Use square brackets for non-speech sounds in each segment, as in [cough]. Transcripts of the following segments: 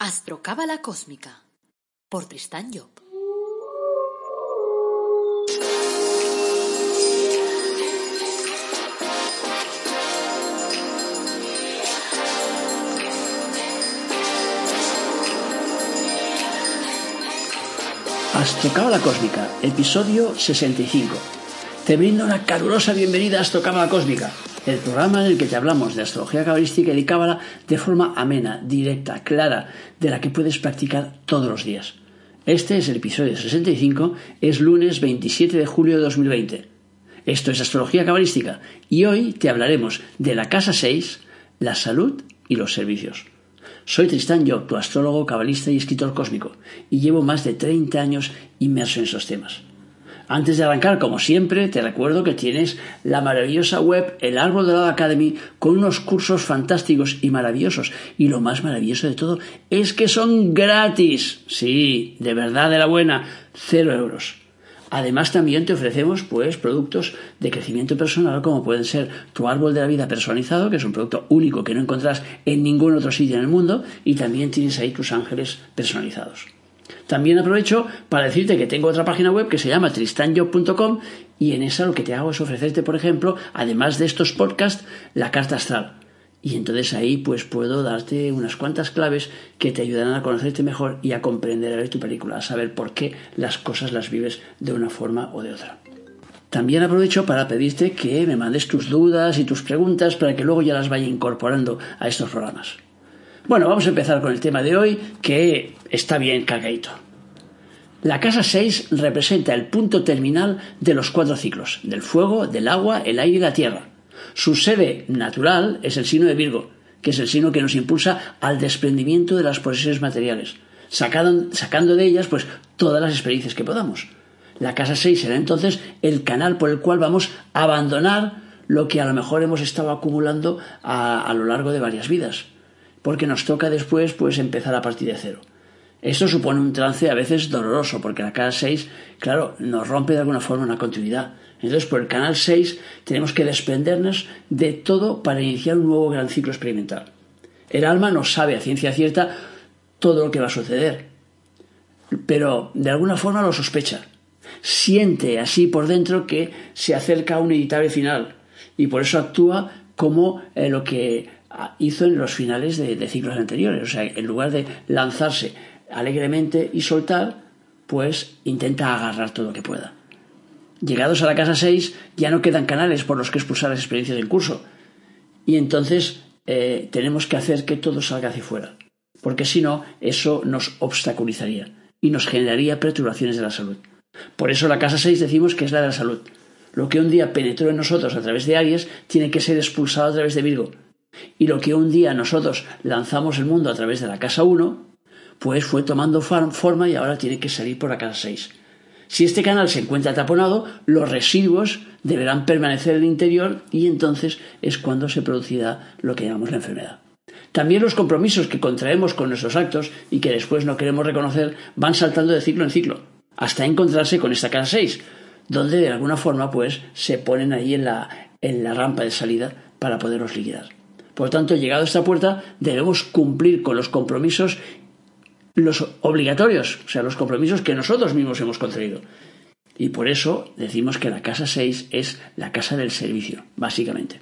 Astrocábala Cósmica por Tristán Job. Astrocábala Cósmica, episodio 65. Te brindo una calurosa bienvenida a Astrocábala Cósmica, el programa en el que te hablamos de astrología cabalística y de cábala de forma amena, directa, clara, de la que puedes practicar todos los días. Este es el episodio 65, es lunes 27 de julio de 2020. Esto es astrología cabalística y hoy te hablaremos de la casa 6, la salud y los servicios. Soy Tristán Job, tu astrólogo, cabalista y escritor cósmico, y llevo más de 30 años inmerso en esos temas. Antes de arrancar, como siempre, te recuerdo que tienes la maravillosa web El Árbol la Academy con unos cursos fantásticos y maravillosos. Y lo más maravilloso de todo es que son gratis. Sí, de verdad de la buena, cero euros. Además también te ofrecemos pues productos de crecimiento personal como pueden ser tu árbol de la vida personalizado, que es un producto único que no encontrás en ningún otro sitio en el mundo, y también tienes ahí tus ángeles personalizados. También aprovecho para decirte que tengo otra página web que se llama tristanjob.com y en esa lo que te hago es ofrecerte, por ejemplo, además de estos podcasts, la carta astral. Y entonces ahí pues puedo darte unas cuantas claves que te ayudarán a conocerte mejor y a comprender a ver tu película, a saber por qué las cosas las vives de una forma o de otra. También aprovecho para pedirte que me mandes tus dudas y tus preguntas para que luego ya las vaya incorporando a estos programas. Bueno, vamos a empezar con el tema de hoy, que está bien cargadito. La casa 6 representa el punto terminal de los cuatro ciclos, del fuego, del agua, el aire y la tierra. Su sede natural es el signo de Virgo, que es el signo que nos impulsa al desprendimiento de las posesiones materiales, sacando, sacando de ellas pues todas las experiencias que podamos. La casa 6 será entonces el canal por el cual vamos a abandonar lo que a lo mejor hemos estado acumulando a lo largo de varias vidas porque nos toca después pues empezar a partir de cero. Esto supone un trance a veces doloroso, porque la casa 6, claro, nos rompe de alguna forma una continuidad. Entonces, por el canal 6 tenemos que desprendernos de todo para iniciar un nuevo gran ciclo experimental. El alma no sabe a ciencia cierta todo lo que va a suceder, pero de alguna forma lo sospecha. Siente así por dentro que se acerca a un editable final y por eso actúa como eh, lo que hizo en los finales de, ciclos anteriores. O sea, en lugar de lanzarse alegremente y soltar, pues intenta agarrar todo lo que pueda. Llegados a la casa 6, ya no quedan canales por los que expulsar las experiencias en curso. Y entonces eh, tenemos que hacer que todo salga hacia fuera. Porque si no, eso nos obstaculizaría y nos generaría perturbaciones de la salud. Por eso la casa 6 decimos que es la de la salud. Lo que un día penetró en nosotros a través de Aries tiene que ser expulsado a través de Virgo. Y lo que un día nosotros lanzamos el mundo a través de la casa 1, pues fue tomando forma y ahora tiene que salir por la casa 6. Si este canal se encuentra taponado, los residuos deberán permanecer en el interior y entonces es cuando se producirá lo que llamamos la enfermedad. También los compromisos que contraemos con nuestros actos y que después no queremos reconocer van saltando de ciclo en ciclo, hasta encontrarse con esta casa 6, donde de alguna forma pues se ponen ahí en la, en la rampa de salida para poderlos liquidar. Por tanto, llegado a esta puerta, debemos cumplir con los compromisos los obligatorios, o sea, los compromisos que nosotros mismos hemos contraído. Y por eso decimos que la casa 6 es la casa del servicio, básicamente.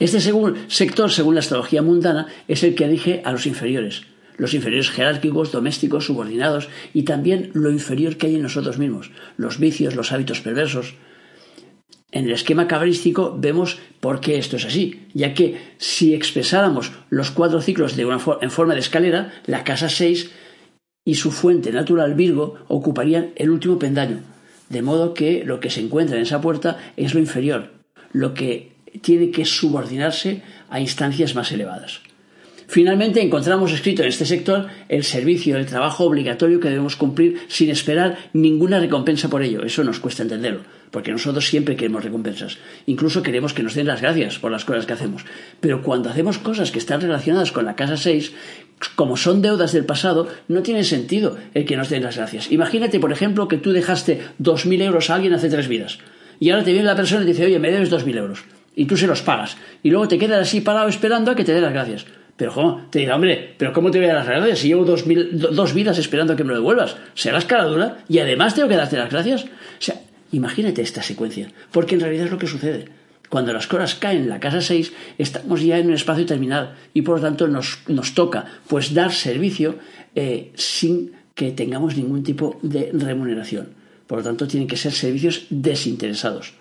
Este sector, según la astrología mundana, es el que rige a los inferiores, los inferiores jerárquicos, domésticos, subordinados y también lo inferior que hay en nosotros mismos, los vicios, los hábitos perversos, en el esquema cabalístico vemos por qué esto es así, ya que si expresáramos los cuatro ciclos de una en forma de escalera, la casa 6 y su fuente natural Virgo ocuparían el último pendaño, de modo que lo que se encuentra en esa puerta es lo inferior, lo que tiene que subordinarse a instancias más elevadas. Finalmente encontramos escrito en este sector el servicio, el trabajo obligatorio que debemos cumplir sin esperar ninguna recompensa por ello. Eso nos cuesta entenderlo, porque nosotros siempre queremos recompensas. Incluso queremos que nos den las gracias por las cosas que hacemos. Pero cuando hacemos cosas que están relacionadas con la casa 6, como son deudas del pasado, no tiene sentido el que nos den las gracias. Imagínate, por ejemplo, que tú dejaste 2.000 euros a alguien hace tres vidas. Y ahora te viene la persona y te dice, oye, me debes 2.000 euros. Y tú se los pagas. Y luego te quedas así parado esperando a que te dé las gracias Pero ¿cómo? Te dirá, hombre, pero ¿cómo te voy a dar las gracias si llevo dos, dos vidas esperando que me lo devuelvas? Serás cara dura y además tengo que darte las gracias. O sea, imagínate esta secuencia, porque en realidad es lo que sucede. Cuando las cosas caen en la casa 6, estamos ya en un espacio terminal y por lo tanto nos, toca pues dar servicio eh, sin que tengamos ningún tipo de remuneración. Por lo tanto, tienen que ser servicios desinteresados.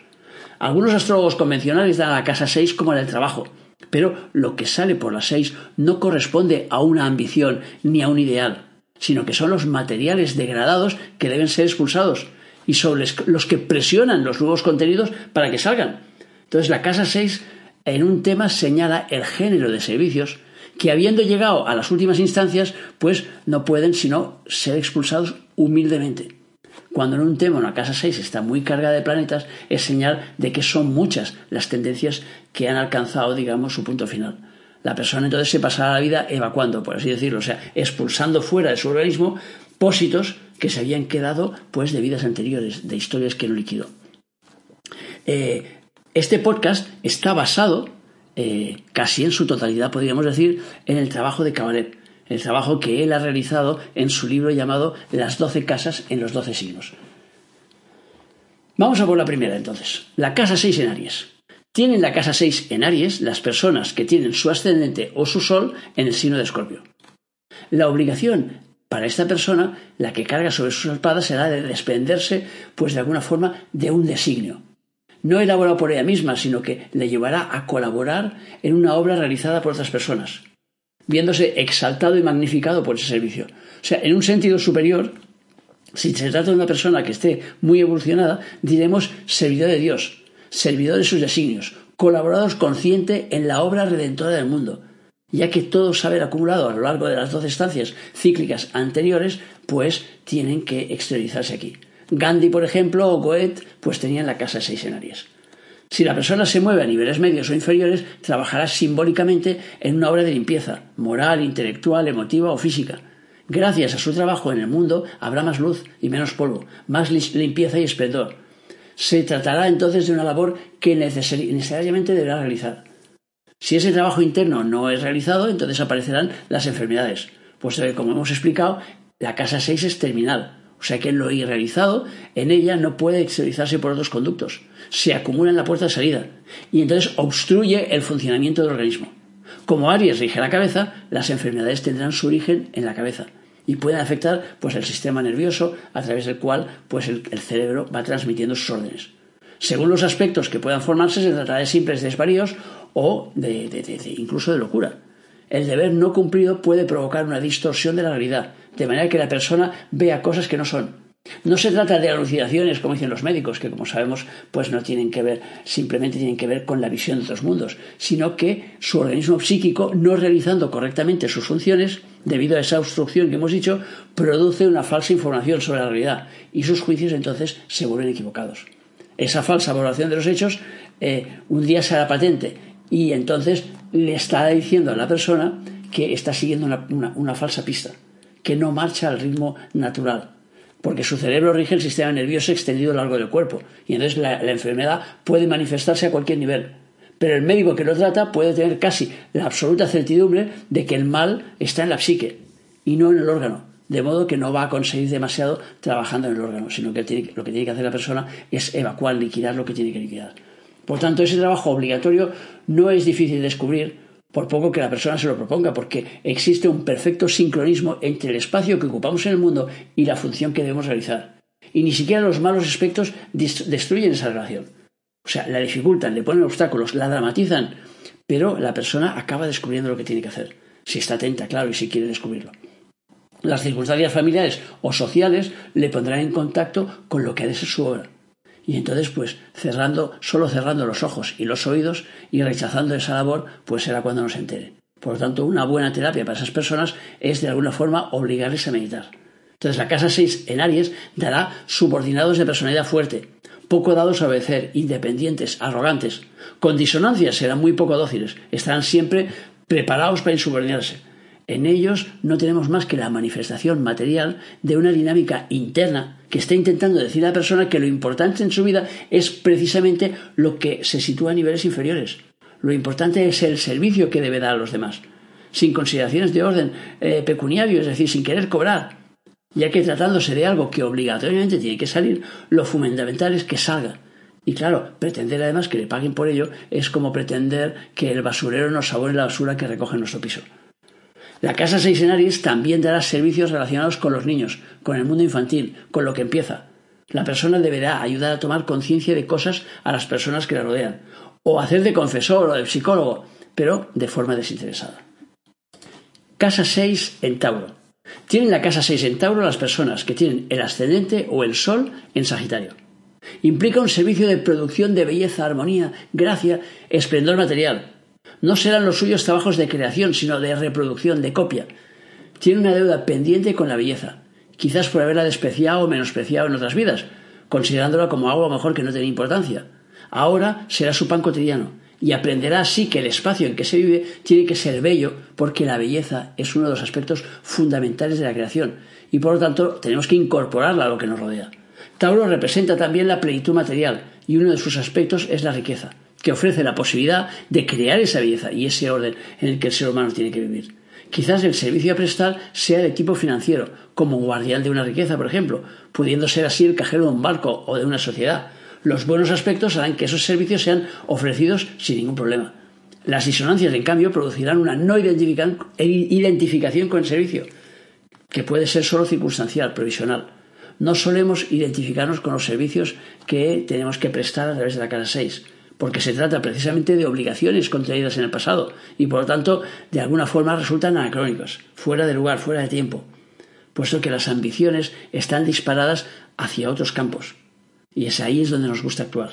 Algunos astrólogos convencionales dan a la casa 6 como la del trabajo, pero lo que sale por la 6 no corresponde a una ambición ni a un ideal, sino que son los materiales degradados que deben ser expulsados y sobre los que presionan los nuevos contenidos para que salgan. Entonces la casa 6 en un tema señala el género de servicios que habiendo llegado a las últimas instancias, pues no pueden sino ser expulsados humildemente. Cuando en un tema una casa 6 está muy cargada de planetas, es señal de que son muchas las tendencias que han alcanzado, digamos, su punto final. La persona entonces se pasará la vida evacuando, por así decirlo, o sea, expulsando fuera de su organismo pósitos que se habían quedado pues de vidas anteriores, de historias que no liquidó. Eh, este podcast está basado, eh, casi en su totalidad, podríamos decir, en el trabajo de Cabaret el trabajo que él ha realizado en su libro llamado Las doce casas en los doce signos. Vamos a por la primera entonces. La casa 6 en Aries. Tienen la casa 6 en Aries las personas que tienen su ascendente o su sol en el signo de Escorpio. La obligación para esta persona, la que carga sobre sus espadas, será de desprenderse, pues de alguna forma, de un designio. No elaborado por ella misma, sino que le llevará a colaborar en una obra realizada por otras personas viéndose exaltado y magnificado por ese servicio. O sea, en un sentido superior, si se trata de una persona que esté muy evolucionada, diremos servidor de Dios, servidor de sus designios, colaborador consciente en la obra redentora del mundo, ya que todo saber acumulado a lo largo de las doce estancias cíclicas anteriores, pues tienen que exteriorizarse aquí. Gandhi, por ejemplo, o Goethe, pues tenían la casa seis en Aries. Si la persona se mueve a niveles medios o inferiores, trabajará simbólicamente en una obra de limpieza, moral, intelectual, emotiva o física. Gracias a su trabajo en el mundo habrá más luz y menos polvo, más limpieza y esplendor. Se tratará entonces de una labor que necesariamente deberá realizar. Si ese trabajo interno no es realizado, entonces aparecerán las enfermedades, pues como hemos explicado, la casa 6 es terminal, o sea que lo irrealizado en ella no puede exteriorizarse por otros conductos. Se acumula en la puerta de salida y entonces obstruye el funcionamiento del organismo. Como Aries rige la cabeza, las enfermedades tendrán su origen en la cabeza y pueden afectar pues, el sistema nervioso a través del cual pues, el, cerebro va transmitiendo sus órdenes. Según los aspectos que puedan formarse, se tratará de simples desvaríos o incluso de locura. El deber no cumplido puede provocar una distorsión de la realidad, de manera que la persona vea cosas que no son. No se trata de alucinaciones, como dicen los médicos, que como sabemos, pues no tienen que ver, simplemente tienen que ver con la visión de otros mundos, sino que su organismo psíquico, no realizando correctamente sus funciones, debido a esa obstrucción que hemos dicho, produce una falsa información sobre la realidad y sus juicios entonces se vuelven equivocados. Esa falsa valoración de los hechos eh, un día será patente y entonces le está diciendo a la persona que está siguiendo una falsa pista que no marcha al ritmo natural, porque su cerebro rige el sistema nervioso extendido a lo largo del cuerpo, y entonces la, enfermedad puede manifestarse a cualquier nivel. Pero el médico que lo trata puede tener casi la absoluta certidumbre de que el mal está en la psique y no en el órgano, de modo que no va a conseguir demasiado trabajando en el órgano, sino que lo que tiene que hacer la persona es evacuar, liquidar lo que tiene que liquidar. Por tanto, ese trabajo obligatorio no es difícil de descubrir por poco que la persona se lo proponga, porque existe un perfecto sincronismo entre el espacio que ocupamos en el mundo y la función que debemos realizar. Y ni siquiera los malos aspectos destruyen esa relación. O sea, la dificultan, le ponen obstáculos, la dramatizan, pero la persona acaba descubriendo lo que tiene que hacer, si está atenta, claro, y si quiere descubrirlo. Las circunstancias familiares o sociales le pondrán en contacto con lo que ha de ser su obra. Y entonces, pues, cerrando, solo cerrando los ojos y los oídos y rechazando esa labor, pues será cuando nos entere. Por lo tanto, una buena terapia para esas personas es de alguna forma obligarles a meditar. Entonces, la casa 6 en Aries dará subordinados de personalidad fuerte, poco dados a obedecer, independientes, arrogantes. Con disonancias serán muy poco dóciles, estarán siempre preparados para insubordinarse. En ellos no tenemos más que la manifestación material de una dinámica interna que está intentando decir a la persona que lo importante en su vida es precisamente lo que se sitúa a niveles inferiores. Lo importante es el servicio que debe dar a los demás. sin consideraciones de orden eh, pecuniario, es decir, sin querer cobrar, ya que tratándose de algo que obligatoriamente tiene que salir, lo fundamental es que salga. Y claro, pretender además que le paguen por ello es como pretender que el basurero nos sabore la basura que recoge en nuestro piso. La Casa Seis en Aries también dará servicios relacionados con los niños, con el mundo infantil, con lo que empieza. La persona deberá ayudar a tomar conciencia de cosas a las personas que la rodean, o hacer de confesor o de psicólogo, pero de forma desinteresada. Casa 6 en Tauro. Tienen la casa 6 en Tauro las personas que tienen el ascendente o el sol en Sagitario. Implica un servicio de producción de belleza, armonía, gracia, esplendor material, no serán los suyos trabajos de creación, sino de reproducción, de copia. Tiene una deuda pendiente con la belleza, quizás por haberla despreciado o menospreciado en otras vidas, considerándola como algo mejor que no tiene importancia. Ahora será su pan cotidiano y aprenderá así que el espacio en que se vive tiene que ser bello porque la belleza es uno de los aspectos fundamentales de la creación y por lo tanto tenemos que incorporarla a lo que nos rodea. Tauro representa también la plenitud material y uno de sus aspectos es la riqueza que ofrece la posibilidad de crear esa belleza y ese orden en el que el ser humano tiene que vivir. Quizás el servicio a prestar sea de tipo financiero, como guardián de una riqueza, por ejemplo, pudiendo ser así el cajero de un barco o de una sociedad. Los buenos aspectos harán que esos servicios sean ofrecidos sin ningún problema. Las disonancias, en cambio, producirán una no identificación con el servicio, que puede ser solo circunstancial, provisional. No solemos identificarnos con los servicios que tenemos que prestar a través de la casa 6 porque se trata precisamente de obligaciones contraídas en el pasado y por lo tanto de alguna forma resultan anacrónicas, fuera de lugar, fuera de tiempo, puesto que las ambiciones están disparadas hacia otros campos. Y es ahí es donde nos gusta actuar,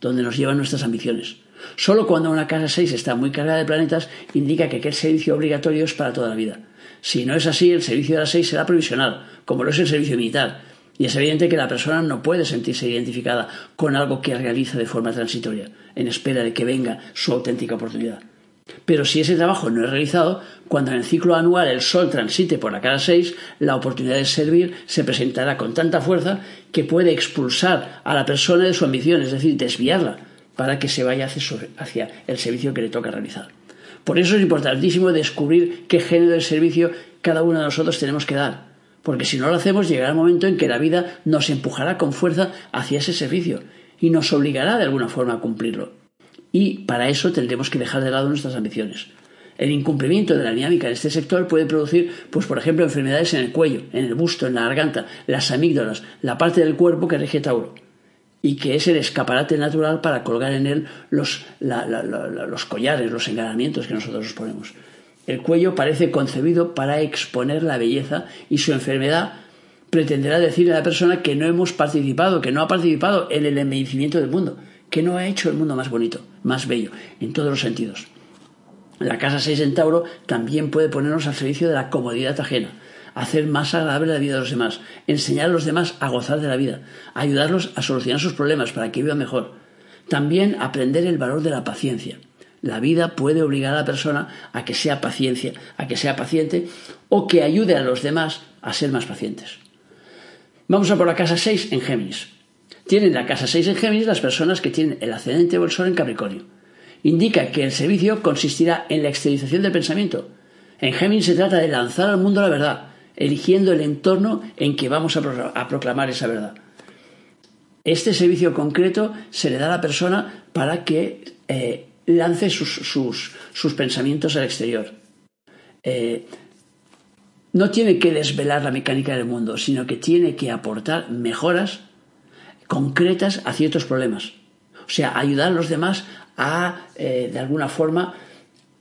donde nos llevan nuestras ambiciones. Solo cuando una casa 6 está muy cargada de planetas indica que aquel servicio obligatorio es para toda la vida. Si no es así, el servicio de las 6 será provisional, como lo es el servicio militar, y es evidente que la persona no puede sentirse identificada con algo que realiza de forma transitoria, en espera de que venga su auténtica oportunidad. Pero si ese trabajo no es realizado, cuando en el ciclo anual el Sol transite por la cara 6, la oportunidad de servir se presentará con tanta fuerza que puede expulsar a la persona de su ambición, es decir, desviarla para que se vaya hacia el servicio que le toca realizar. Por eso es importantísimo descubrir qué género de servicio cada uno de nosotros tenemos que dar, porque si no lo hacemos llegará el momento en que la vida nos empujará con fuerza hacia ese servicio y nos obligará de alguna forma a cumplirlo. Y para eso tendremos que dejar de lado nuestras ambiciones. El incumplimiento de la dinámica en este sector puede producir, pues por ejemplo, enfermedades en el cuello, en el busto, en la garganta, las amígdalas, la parte del cuerpo que rige Tauro, y que es el escaparate natural para colgar en él los, los collares, los enganamientos que nosotros nos ponemos. El cuello parece concebido para exponer la belleza y su enfermedad pretenderá decirle a la persona que no hemos participado, que no ha participado en el embellecimiento del mundo, que no ha hecho el mundo más bonito, más bello, en todos los sentidos. La casa 6 en Tauro también puede ponernos al servicio de la comodidad ajena, hacer más agradable la vida de los demás, enseñar a los demás a gozar de la vida, ayudarlos a solucionar sus problemas para que vivan mejor. También aprender el valor de la paciencia. La vida puede obligar a la persona a que sea paciencia, a que sea paciente o que ayude a los demás a ser más pacientes. Vamos a por la casa 6 en Géminis. Tienen la casa 6 en Géminis las personas que tienen el ascendente o el sol en Capricornio. Indica que el servicio consistirá en la exteriorización del pensamiento. En Géminis se trata de lanzar al mundo la verdad, eligiendo el entorno en que vamos a, proclamar esa verdad. Este servicio concreto se le da a la persona para que eh, lance sus, pensamientos al exterior. Eh, no tiene que desvelar la mecánica del mundo, sino que tiene que aportar mejoras concretas a ciertos problemas. O sea, ayudar a los demás a, eh, de alguna forma,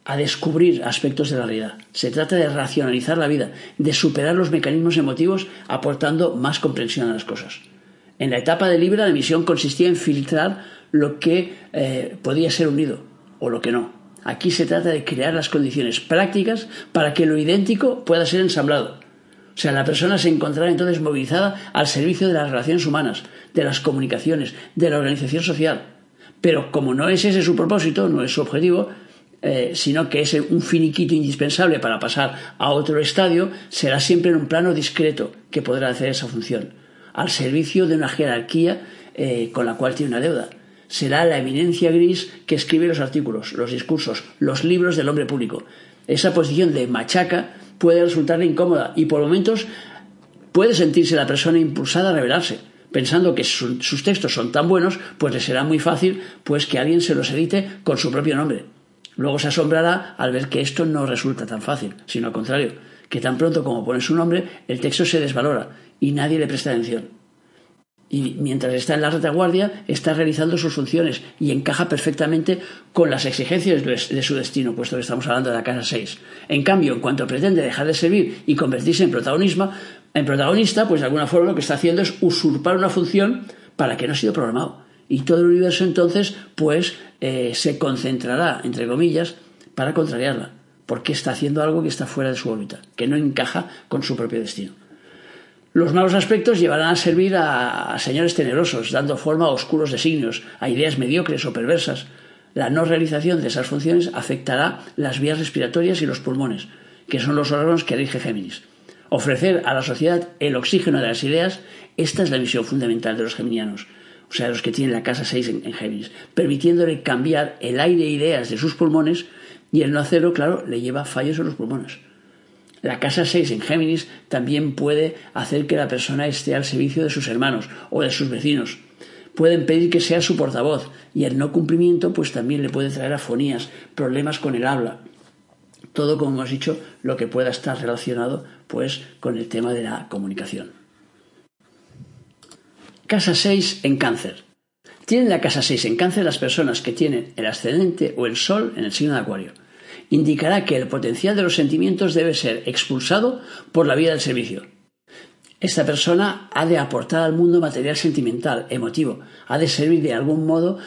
a descubrir aspectos de la realidad. Se trata de racionalizar la vida, de superar los mecanismos emotivos aportando más comprensión a las cosas. En la etapa de Libra la misión consistía en filtrar lo que eh, podía ser unido, o lo que no. Aquí se trata de crear las condiciones prácticas para que lo idéntico pueda ser ensamblado. O sea, la persona se encontrará entonces movilizada al servicio de las relaciones humanas, de las comunicaciones, de la organización social. Pero como no es ese su propósito, no es su objetivo, eh, sino que es un finiquito indispensable para pasar a otro estadio, será siempre en un plano discreto que podrá hacer esa función, al servicio de una jerarquía eh, con la cual tiene una deuda será la eminencia gris que escribe los artículos, los discursos, los libros del hombre público. Esa posición de machaca puede resultarle incómoda y por momentos puede sentirse la persona impulsada a rebelarse, pensando que sus textos son tan buenos, pues le será muy fácil pues que alguien se los edite con su propio nombre. Luego se asombrará al ver que esto no resulta tan fácil, sino al contrario, que tan pronto como pone su nombre, el texto se desvalora y nadie le presta atención y mientras está en la retaguardia está realizando sus funciones y encaja perfectamente con las exigencias de su destino, puesto que estamos hablando de la casa 6. En cambio, en cuanto pretende dejar de servir y convertirse en protagonismo, en protagonista, pues de alguna forma lo que está haciendo es usurpar una función para que no ha sido programado. Y todo el universo entonces, pues, eh, se concentrará, entre comillas, para contrariarla, porque está haciendo algo que está fuera de su órbita, que no encaja con su propio destino. Los malos aspectos llevarán a servir a, señores tenerosos, dando forma a oscuros designios, a ideas mediocres o perversas. La no realización de esas funciones afectará las vías respiratorias y los pulmones, que son los órganos que rige Géminis. Ofrecer a la sociedad el oxígeno de las ideas, esta es la misión fundamental de los geminianos, o sea, los que tienen la casa 6 en, en Géminis, permitiéndole cambiar el aire e ideas de sus pulmones y el no hacerlo, claro, le lleva fallos en los pulmones. La casa 6 en Géminis también puede hacer que la persona esté al servicio de sus hermanos o de sus vecinos. Pueden pedir que sea su portavoz y el no cumplimiento pues también le puede traer afonías, problemas con el habla. Todo, como hemos dicho, lo que pueda estar relacionado pues con el tema de la comunicación. Casa 6 en cáncer. Tienen la casa 6 en cáncer las personas que tienen el ascendente o el sol en el signo de Acuario indicará que el potencial de los sentimientos debe ser expulsado por la vía del servicio. Esta persona ha de aportar al mundo material sentimental, emotivo, ha de servir de algún modo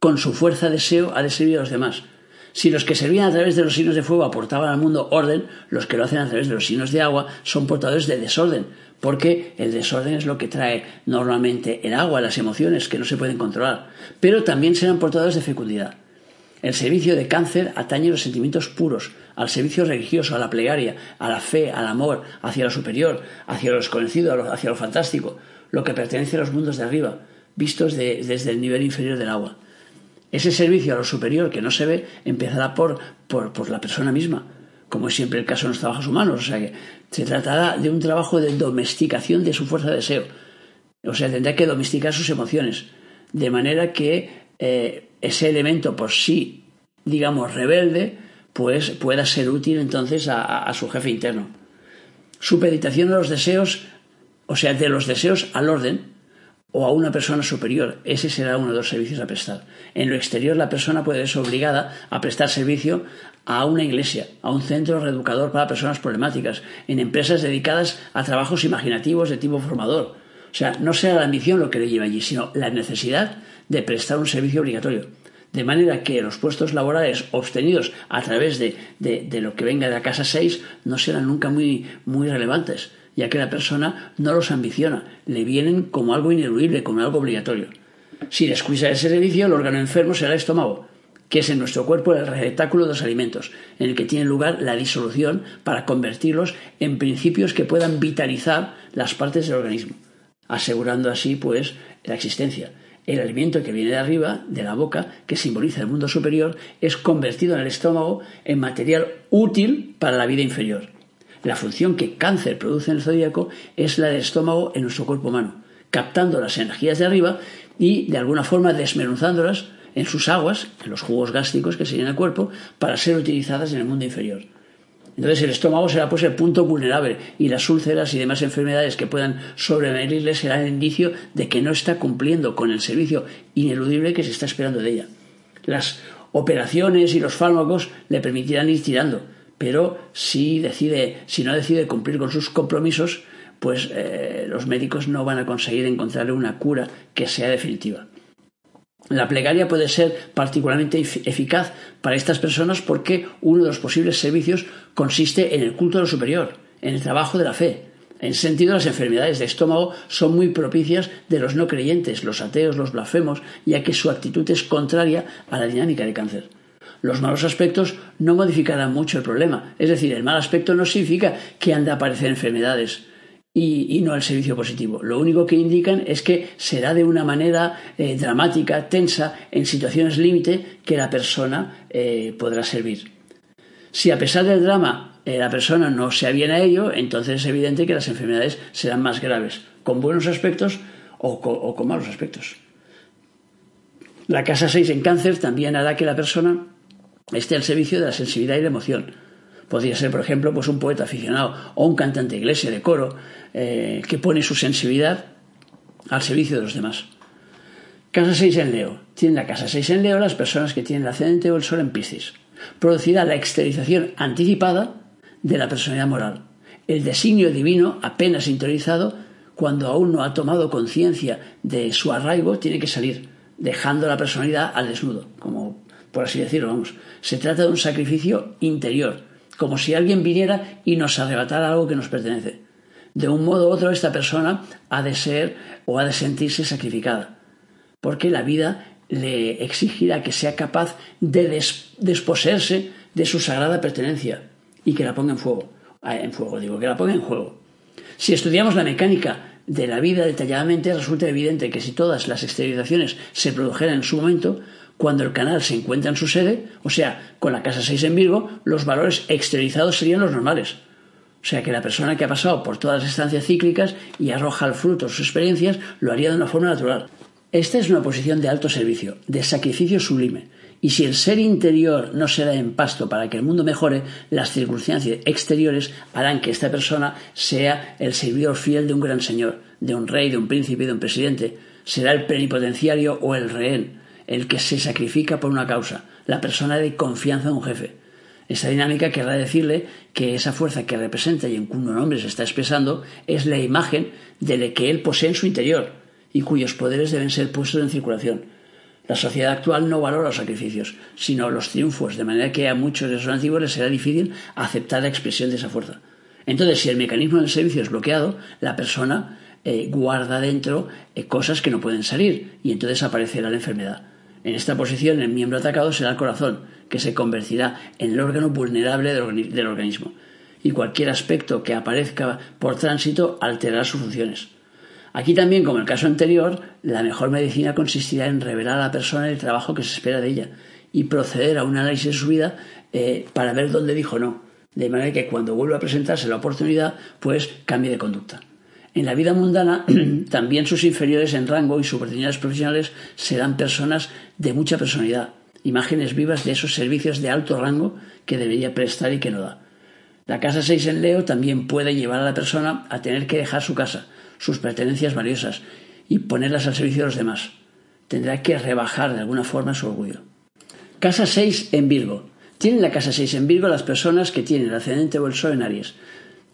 con su fuerza deseo, ha de servir a los demás. Si los que servían a través de los signos de fuego aportaban al mundo orden, los que lo hacen a través de los signos de agua son portadores de desorden, porque el desorden es lo que trae normalmente el agua, las emociones que no se pueden controlar, pero también serán portadores de fecundidad. El servicio de cáncer atañe los sentimientos puros, al servicio religioso, a la plegaria, a la fe, al amor, hacia lo superior, hacia lo desconocido, hacia lo fantástico, lo que pertenece a los mundos de arriba, vistos desde el nivel inferior del agua. Ese servicio a lo superior que no se ve empezará por, por, la persona misma, como es siempre el caso en los trabajos humanos. O sea que se tratará de un trabajo de domesticación de su fuerza de deseo. O sea, tendrá que domesticar sus emociones, de manera que eh, ese elemento por sí, digamos, rebelde, pues pueda ser útil entonces a, su jefe interno. Supeditación a los deseos, o sea, de los deseos al orden o a una persona superior. Ese será uno de los servicios a prestar. En lo exterior, la persona puede ser obligada a prestar servicio a una iglesia, a un centro reeducador para personas problemáticas, en empresas dedicadas a trabajos imaginativos de tipo formador. O sea, no sea la ambición lo que le lleva allí, sino la necesidad de prestar un servicio obligatorio. De manera que los puestos laborales obtenidos a través de, lo que venga de la casa 6 no serán nunca muy, muy relevantes, ya que la persona no los ambiciona, le vienen como algo ineludible, como algo obligatorio. Si descuida ese servicio, el órgano enfermo será el estómago, que es en nuestro cuerpo el receptáculo de los alimentos, en el que tiene lugar la disolución para convertirlos en principios que puedan vitalizar las partes del organismo, asegurando así pues la existencia. El alimento que viene de arriba, de la boca, que simboliza el mundo superior, es convertido en el estómago en material útil para la vida inferior. La función que cáncer produce en el zodíaco es la del estómago en nuestro cuerpo humano, captando las energías de arriba y de alguna forma desmenuzándolas en sus aguas, en los jugos gástricos que se llenan el cuerpo, para ser utilizadas en el mundo inferior. Entonces el estómago será pues el punto vulnerable y las úlceras y demás enfermedades que puedan sobrevenirle serán el indicio de que no está cumpliendo con el servicio ineludible que se está esperando de ella. Las operaciones y los fármacos le permitirán ir tirando, pero si decide, si no decide cumplir con sus compromisos, pues eh, los médicos no van a conseguir encontrarle una cura que sea definitiva. La plegaria puede ser particularmente eficaz para estas personas porque uno de los posibles servicios consiste en el culto de lo superior, en el trabajo de la fe. En sentido, las enfermedades de estómago son muy propicias de los no creyentes, los ateos, los blasfemos, ya que su actitud es contraria a la dinámica de cáncer. Los malos aspectos no modificarán mucho el problema, es decir, el mal aspecto no significa que han de aparecer enfermedades, y, no el servicio positivo. Lo único que indican es que será de una manera eh, dramática, tensa, en situaciones límite, que la persona eh, podrá servir. Si a pesar del drama eh, la persona no se aviene a ello, entonces es evidente que las enfermedades serán más graves, con buenos aspectos o con, malos aspectos. La casa 6 en cáncer también hará que la persona esté al servicio de la sensibilidad y la emoción. Podría ser, por ejemplo, pues un poeta aficionado o un cantante de iglesia, de coro, eh, que pone su sensibilidad al servicio de los demás. Casa 6 en Leo. Tienen la casa 6 en Leo las personas que tienen el ascendente o el sol en Piscis. Producirá la exteriorización anticipada de la personalidad moral. El designio divino, apenas interiorizado, cuando aún no ha tomado conciencia de su arraigo, tiene que salir, dejando la personalidad al desnudo, como por así decirlo, vamos. Se trata de un sacrificio interior, como si alguien viniera y nos arrebatara algo que nos pertenece. De un modo u otro, esta persona ha de ser o ha de sentirse sacrificada, porque la vida le exigirá que sea capaz de desposerse de su sagrada pertenencia y que la ponga en fuego. Ah, en fuego, digo, que la ponga en juego. Si estudiamos la mecánica de la vida detalladamente, resulta evidente que si todas las exteriorizaciones se produjeran en su momento, cuando el canal se encuentra en su sede, o sea, con la casa 6 en Virgo, los valores exteriorizados serían los normales. O sea que la persona que ha pasado por todas las estancias cíclicas y arroja al fruto sus experiencias lo haría de una forma natural. Esta es una posición de alto servicio, de sacrificio sublime, y si el ser interior no se da en pasto para que el mundo mejore, las circunstancias exteriores harán que esta persona sea el servidor fiel de un gran señor, de un rey, de un príncipe, de un presidente. Será el plenipotenciario o el rehén, el que se sacrifica por una causa, la persona de confianza de un jefe. Esta dinámica querrá decirle que esa fuerza que representa y en cuyo nombre se está expresando es la imagen de la que él posee en su interior y cuyos poderes deben ser puestos en circulación. La sociedad actual no valora los sacrificios, sino los triunfos, de manera que a muchos de esos antiguos les será difícil aceptar la expresión de esa fuerza. Entonces, si el mecanismo del servicio es bloqueado, la persona eh, guarda dentro eh, cosas que no pueden salir y entonces aparecerá la enfermedad. En esta posición, el miembro atacado será el corazón, que se convertirá en el órgano vulnerable del organismo, y cualquier aspecto que aparezca por tránsito alterará sus funciones. Aquí también, como en el caso anterior, la mejor medicina consistirá en revelar a la persona el trabajo que se espera de ella y proceder a un análisis de su vida eh, para ver dónde dijo no, de manera que cuando vuelva a presentarse la oportunidad, pues cambie de conducta. En la vida mundana, [clears throat] también sus inferiores en rango y subordinadas profesionales serán personas de mucha personalidad, imágenes vivas de esos servicios de alto rango que debería prestar y que no da. La casa 6 en Leo también puede llevar a la persona a tener que dejar su casa, sus pertenencias valiosas y ponerlas al servicio de los demás. Tendrá que rebajar de alguna forma su orgullo. Casa 6 en Virgo. Tienen la casa 6 en Virgo las personas que tienen el ascendente o en Aries.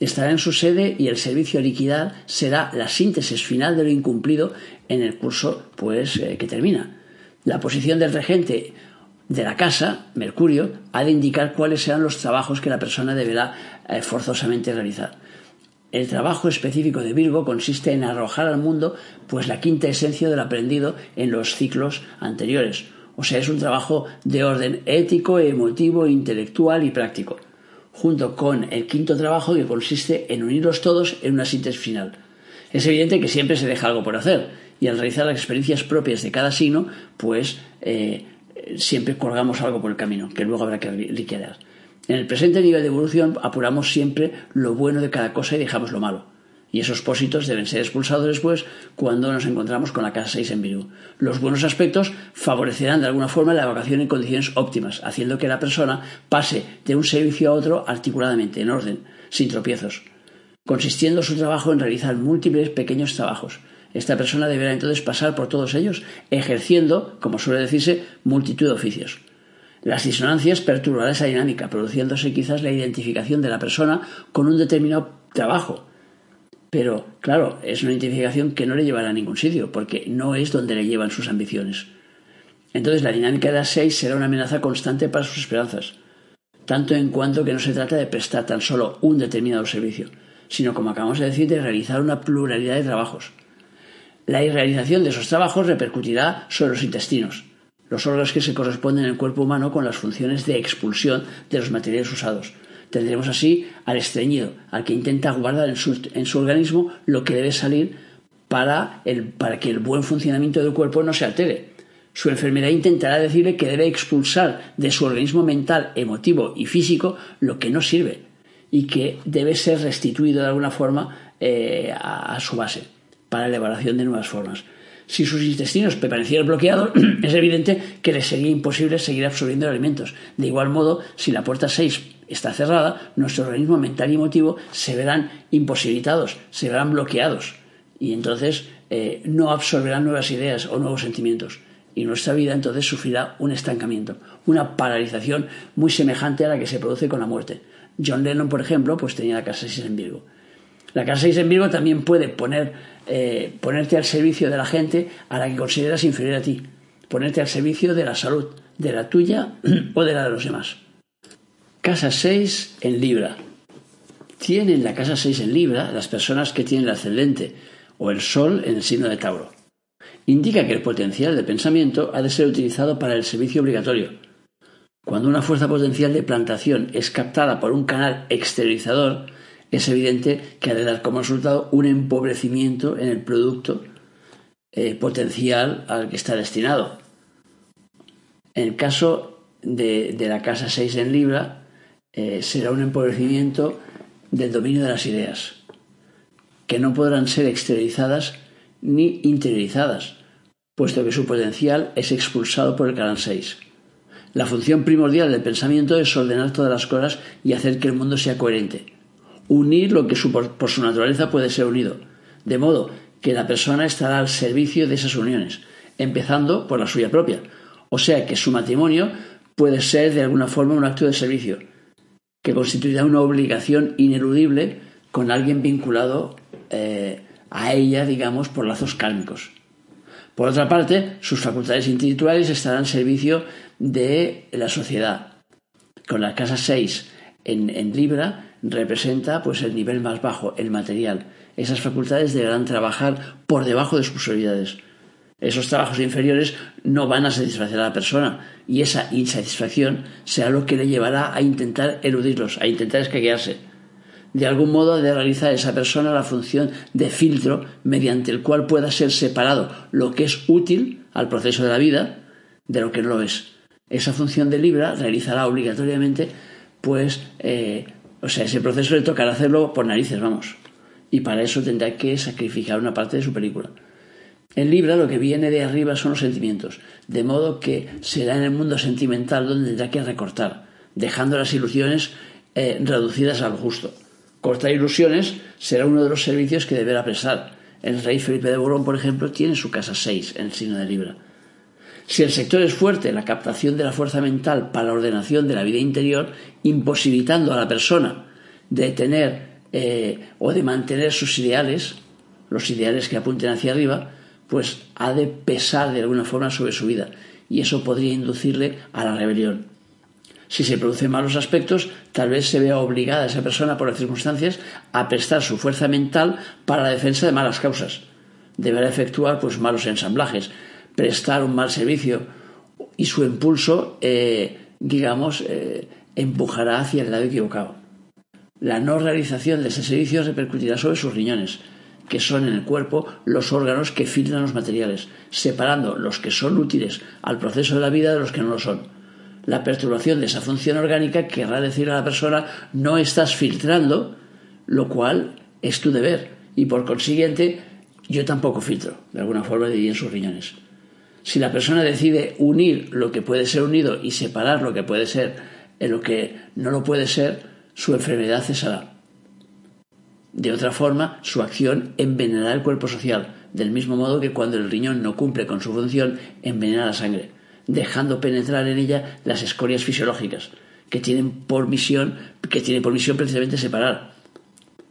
Estará en su sede y el servicio a liquidar será la síntesis final de lo incumplido en el curso pues, eh, que termina. La posición del regente de la casa, Mercurio, ha de indicar cuáles serán los trabajos que la persona deberá eh, forzosamente realizar. El trabajo específico de Virgo consiste en arrojar al mundo pues la quinta esencia del aprendido en los ciclos anteriores. O sea, es un trabajo de orden ético, emotivo, intelectual y práctico, junto con el quinto trabajo que consiste en unirlos todos en una síntesis final. Es evidente que siempre se deja algo por hacer y al realizar las experiencias propias de cada signo, pues eh, siempre colgamos algo por el camino que luego habrá que liquidar. En el presente nivel de evolución apuramos siempre lo bueno de cada cosa y dejamos lo malo. Y esos pósitos deben ser expulsados después cuando nos encontramos con la casa 6 en Virú. Los buenos aspectos favorecerán de alguna forma la evacuación en condiciones óptimas, haciendo que la persona pase de un servicio a otro articuladamente, en orden, sin tropiezos, consistiendo su trabajo en realizar múltiples pequeños trabajos. Esta persona deberá entonces pasar por todos ellos, ejerciendo, como suele decirse, multitud de oficios. Las disonancias perturbarán esa dinámica, produciéndose quizás la identificación de la persona con un determinado trabajo. Pero, claro, es una identificación que no le llevará a ningún sitio, porque no es donde le llevan sus ambiciones. Entonces la dinámica de las seis será una amenaza constante para sus esperanzas, tanto en cuanto que no se trata de prestar tan solo un determinado servicio, sino, como acabamos de decir, de realizar una pluralidad de trabajos. La irrealización de esos trabajos repercutirá sobre los intestinos, los órganos que se corresponden en el cuerpo humano con las funciones de expulsión de los materiales usados. Tendremos así al estreñido, al que intenta guardar en su, organismo lo que debe salir para, el, para que el buen funcionamiento del cuerpo no se altere. Su enfermedad intentará decirle que debe expulsar de su organismo mental, emotivo y físico lo que no sirve y que debe ser restituido de alguna forma eh, a, su base para la elaboración de nuevas formas. Si sus intestinos permanecieran bloqueados, [clears throat] es evidente que les sería imposible seguir absorbiendo alimentos. De igual modo, si la puerta 6 está cerrada, nuestro organismo mental y emotivo se verán imposibilitados, se verán bloqueados y entonces eh, no absorberán nuevas ideas o nuevos sentimientos. Y nuestra vida entonces sufrirá un estancamiento, una paralización muy semejante a la que se produce con la muerte. John Lennon, por ejemplo, pues tenía la casa 6 en Virgo. La casa 6 en Virgo también puede poner, eh, ponerte al servicio de la gente a la que consideras inferior a ti, ponerte al servicio de la salud, de la tuya [clears throat] o de la de los demás. Casa 6 en Libra. Tienen la casa 6 en Libra las personas que tienen el ascendente o el Sol en el signo de Tauro. Indica que el potencial de pensamiento ha de ser utilizado para el servicio obligatorio. Cuando una fuerza potencial de plantación es captada por un canal exteriorizador, es evidente que ha de dar como resultado un empobrecimiento en el producto eh, potencial al que está destinado. En el caso de, la casa 6 en Libra, eh, será un empobrecimiento del dominio de las ideas que no podrán ser exteriorizadas ni interiorizadas, puesto que su potencial es expulsado por el canal 6. La función primordial del pensamiento es ordenar todas las cosas y hacer que el mundo sea coherente, unir lo que por su naturaleza puede ser unido, de modo que la persona estará al servicio de esas uniones, empezando por la suya propia, o sea que su matrimonio puede ser de alguna forma un acto de servicio, que constituirá una obligación ineludible con alguien vinculado eh, a ella, digamos, por lazos kármicos. Por otra parte, sus facultades intelectuales estarán al servicio de la sociedad. Con la casa 6 en, Libra representa pues el nivel más bajo, el material. Esas facultades deberán trabajar por debajo de sus prioridades. Esos trabajos inferiores no van a satisfacer a la persona y esa insatisfacción será lo que le llevará a intentar eludirlos, a intentar escaquearse de algún modo de realizar esa persona la función de filtro mediante el cual pueda ser separado lo que es útil al proceso de la vida de lo que no lo es. Esa función de Libra realizará obligatoriamente, pues, eh, o sea, ese proceso le tocará hacerlo por narices, vamos. Y para eso tendrá que sacrificar una parte de su película. En Libra lo que viene de arriba son los sentimientos, de modo que será en el mundo sentimental donde tendrá que recortar, dejando las ilusiones eh, reducidas al justo. Cortar ilusiones será uno de los servicios que deberá prestar. El rey Felipe de Borbón, por ejemplo, tiene su casa 6 en el signo de Libra. Si el sector es fuerte, la captación de la fuerza mental para la ordenación de la vida interior, imposibilitando a la persona de tener eh, o de mantener sus ideales, los ideales que apunten hacia arriba, pues ha de pesar de alguna forma sobre su vida y eso podría inducirle a la rebelión. Si se producen malos aspectos, tal vez se vea obligada esa persona por las circunstancias a prestar su fuerza mental para la defensa de malas causas. Deberá efectuar pues malos ensamblajes, prestar un mal servicio y su impulso, eh, digamos, eh, empujará hacia el lado equivocado. La no realización de ese servicio repercutirá sobre sus riñones, que son en el cuerpo los órganos que filtran los materiales, separando los que son útiles al proceso de la vida de los que no lo son la perturbación de esa función orgánica querrá decir a la persona no estás filtrando, lo cual es tu deber y por consiguiente yo tampoco filtro, de alguna forma diría en sus riñones. Si la persona decide unir lo que puede ser unido y separar lo que puede ser en lo que no lo puede ser, su enfermedad cesará. De otra forma, su acción envenenará el cuerpo social, del mismo modo que cuando el riñón no cumple con su función, envenena la sangre dejando penetrar en ella las escorias fisiológicas, que tienen por misión, que tiene por misión precisamente separar.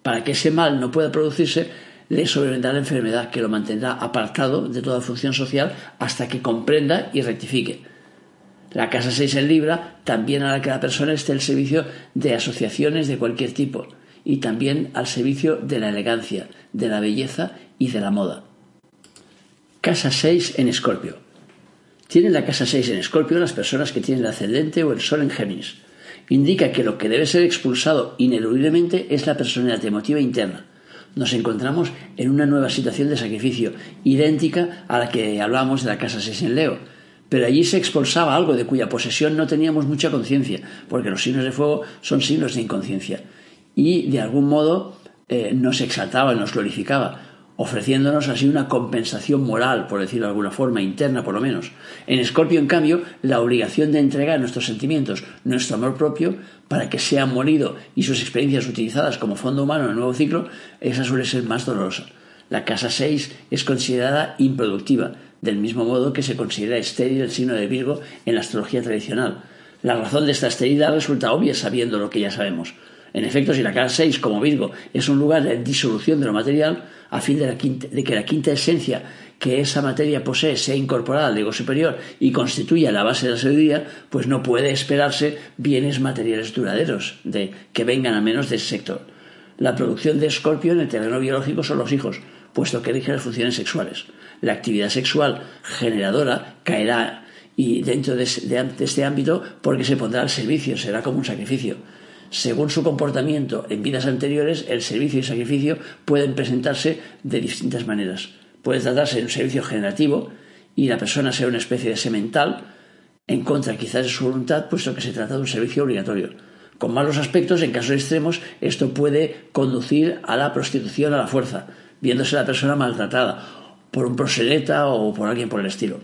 Para que ese mal no pueda producirse, le sobrevendrá la enfermedad que lo mantendrá apartado de toda función social hasta que comprenda y rectifique. La casa 6 en Libra también hará que la persona esté al servicio de asociaciones de cualquier tipo y también al servicio de la elegancia, de la belleza y de la moda. Casa 6 en Escorpio. Tienen la casa 6 en Escorpio las personas que tienen el ascendente o el sol en Géminis. Indica que lo que debe ser expulsado ineludiblemente es la personalidad emotiva interna. Nos encontramos en una nueva situación de sacrificio, idéntica a la que hablamos de la casa 6 en Leo. pero allí se expulsaba algo de cuya posesión no teníamos mucha conciencia, porque los signos de fuego son signos de inconsciencia. Y de algún modo eh, nos exaltaba, nos glorificaba, ofreciéndonos así una compensación moral, por decirlo de alguna forma, interna por lo menos. En Escorpio, en cambio, la obligación de entregar nuestros sentimientos, nuestro amor propio, para que sea molido y sus experiencias utilizadas como fondo humano en el nuevo ciclo, esa suele ser más dolorosa. La casa 6 es considerada improductiva, del mismo modo que se considera estéril el signo de Virgo en la astrología tradicional. La razón de esta esterilidad resulta obvia sabiendo lo que ya sabemos. En efecto, si la casa 6, como Virgo, es un lugar de disolución de lo material, a fin de, que la quinta esencia que esa materia posee sea incorporada al ego superior y constituya la base de la sabiduría, pues no puede esperarse bienes materiales duraderos de, que vengan al menos de ese sector. La producción de Escorpio en el terreno biológico son los hijos, puesto que rige las funciones sexuales. La actividad sexual generadora caerá y dentro de, este ámbito porque se pondrá al servicio, será como un sacrificio. Según su comportamiento en vidas anteriores, el servicio y sacrificio pueden presentarse de distintas maneras. Puede tratarse de un servicio generativo y la persona sea una especie de semental, en contra quizás de su voluntad, puesto que se trata de un servicio obligatorio. Con malos aspectos, en casos extremos, esto puede conducir a la prostitución a la fuerza, viéndose la persona maltratada por un proseleta o por alguien por el estilo.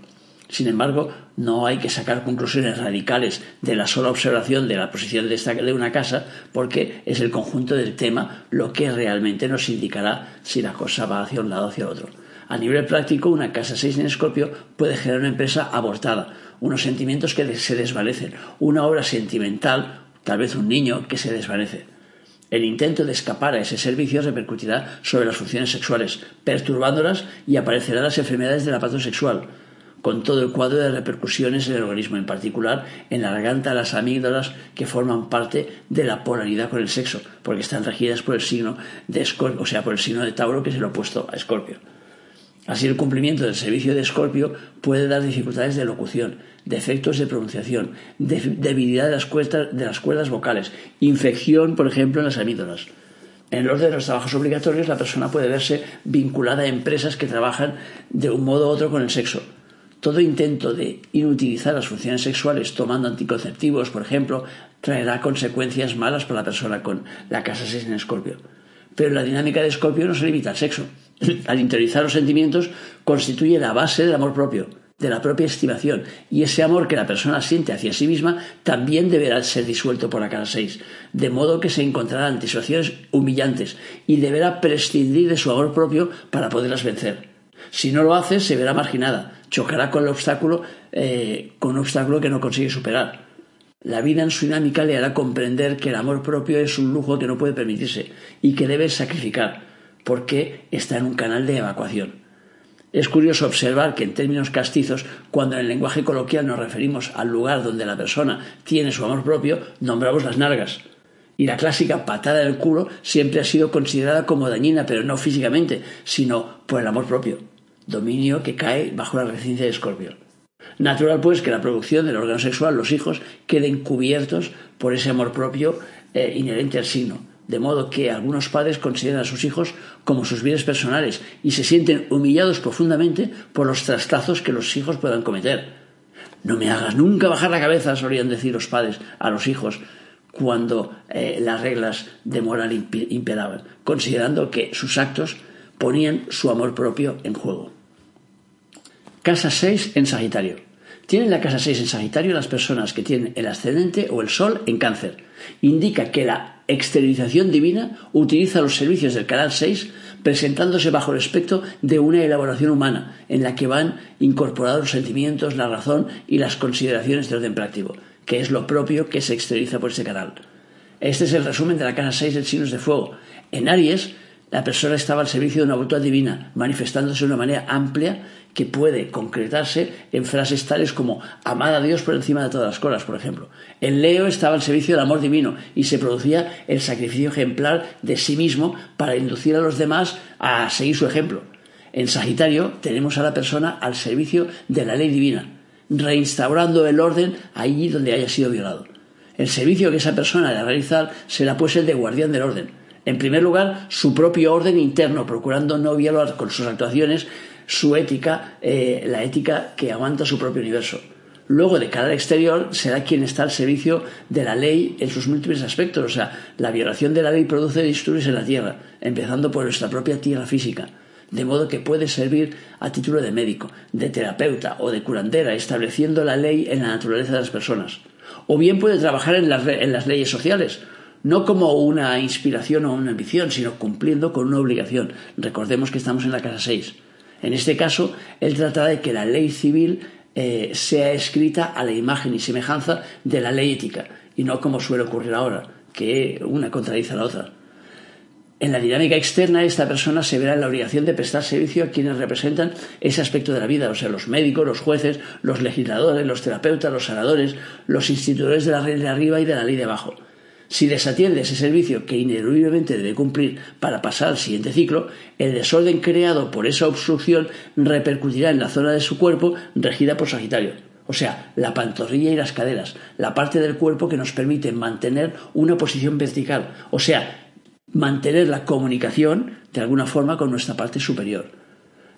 Sin embargo, no hay que sacar conclusiones radicales de la sola observación de la posición de, una casa, porque es el conjunto del tema lo que realmente nos indicará si la cosa va hacia un lado o hacia otro. A nivel práctico, una casa 6 en Escorpio puede generar una empresa abortada, unos sentimientos que se desvanecen, una obra sentimental, tal vez un niño que se desvanece. El intento de escapar a ese servicio repercutirá sobre las funciones sexuales, perturbándolas y aparecerán las enfermedades del aparato sexual, con todo el cuadro de repercusiones en el organismo, en particular en la garganta, las amígdalas, que forman parte de la polaridad con el sexo, porque están regidas por el signo de Escorpio, o sea, por el signo de Tauro, que es el opuesto a Escorpio. Así, el cumplimiento del servicio de Escorpio puede dar dificultades de locución, defectos de pronunciación, debilidad de las, cuerdas, de las cuerdas vocales, infección, por ejemplo, en las amígdalas. En el orden de los trabajos obligatorios, la persona puede verse vinculada a empresas que trabajan de un modo u otro con el sexo, todo intento de inutilizar las funciones sexuales tomando anticonceptivos, por ejemplo, traerá consecuencias malas para la persona con la casa 6 en Escorpio. Pero la dinámica de Escorpio no se limita al sexo. [laughs] Al interiorizar los sentimientos constituye la base del amor propio, de la propia estimación, y ese amor que la persona siente hacia sí misma también deberá ser disuelto por la casa 6, de modo que se encontrará ante situaciones humillantes y deberá prescindir de su amor propio para poderlas vencer. Si no lo hace, se verá marginada, chocará con el obstáculo, eh, con un obstáculo que no consigue superar. La vida en su dinámica le hará comprender que el amor propio es un lujo que no puede permitirse y que debe sacrificar, porque está en un canal de evacuación. Es curioso observar que en términos castizos, cuando en el lenguaje coloquial nos referimos al lugar donde la persona tiene su amor propio, nombramos las nargas. Y la clásica patada del culo siempre ha sido considerada como dañina, pero no físicamente, sino por el amor propio dominio que cae bajo la residencia de Escorpio. Natural, pues, que la producción del órgano sexual, los hijos, queden cubiertos por ese amor propio eh, inherente al signo, de modo que algunos padres consideran a sus hijos como sus bienes personales y se sienten humillados profundamente por los trastazos que los hijos puedan cometer. No me hagas nunca bajar la cabeza, solían decir los padres a los hijos cuando eh, las reglas de moral imperaban, considerando que sus actos ponían su amor propio en juego. Casa 6 en Sagitario. Tienen la casa 6 en Sagitario las personas que tienen el ascendente o el sol en cáncer. Indica que la exteriorización divina utiliza los servicios del canal 6 presentándose bajo el aspecto de una elaboración humana, en la que van incorporados los sentimientos, la razón y las consideraciones de orden práctico, que es lo propio que se exterioriza por ese canal. Este es el resumen de la casa 6 del signos de fuego. En Aries, la persona estaba al servicio de una voluntad divina, manifestándose de una manera amplia que puede concretarse en frases tales como amar a Dios por encima de todas las cosas, por ejemplo. En Leo estaba al servicio del amor divino y se producía el sacrificio ejemplar de sí mismo para inducir a los demás a seguir su ejemplo. En Sagitario tenemos a la persona al servicio de la ley divina, reinstaurando el orden allí donde haya sido violado. El servicio que esa persona debe realizar será pues el de guardián del orden. En primer lugar, su propio orden interno, procurando no violar con sus actuaciones su ética, eh, la ética que aguanta su propio universo. Luego, de cara al exterior, será quien está al servicio de la ley en sus múltiples aspectos. O sea, la violación de la ley produce disturbios en la tierra, empezando por nuestra propia tierra física. De modo que puede servir a título de médico, de terapeuta o de curandera, estableciendo la ley en la naturaleza de las personas. O bien puede trabajar en las, en las leyes sociales, no como una inspiración o una ambición, sino cumpliendo con una obligación. Recordemos que estamos en la casa 6. En este caso, él trata de que la ley civil eh, sea escrita a la imagen y semejanza de la ley ética, y no como suele ocurrir ahora, que una contradice a la otra. En la dinámica externa, esta persona se verá en la obligación de prestar servicio a quienes representan ese aspecto de la vida, o sea, los médicos, los jueces, los legisladores, los terapeutas, los sanadores, los institutores de la ley de arriba y de la ley de abajo. Si desatiende ese servicio que ineludiblemente debe cumplir para pasar al siguiente ciclo, el desorden creado por esa obstrucción repercutirá en la zona de su cuerpo regida por Sagitario. O sea, la pantorrilla y las caderas, la parte del cuerpo que nos permite mantener una posición vertical, o sea, mantener la comunicación de alguna forma con nuestra parte superior.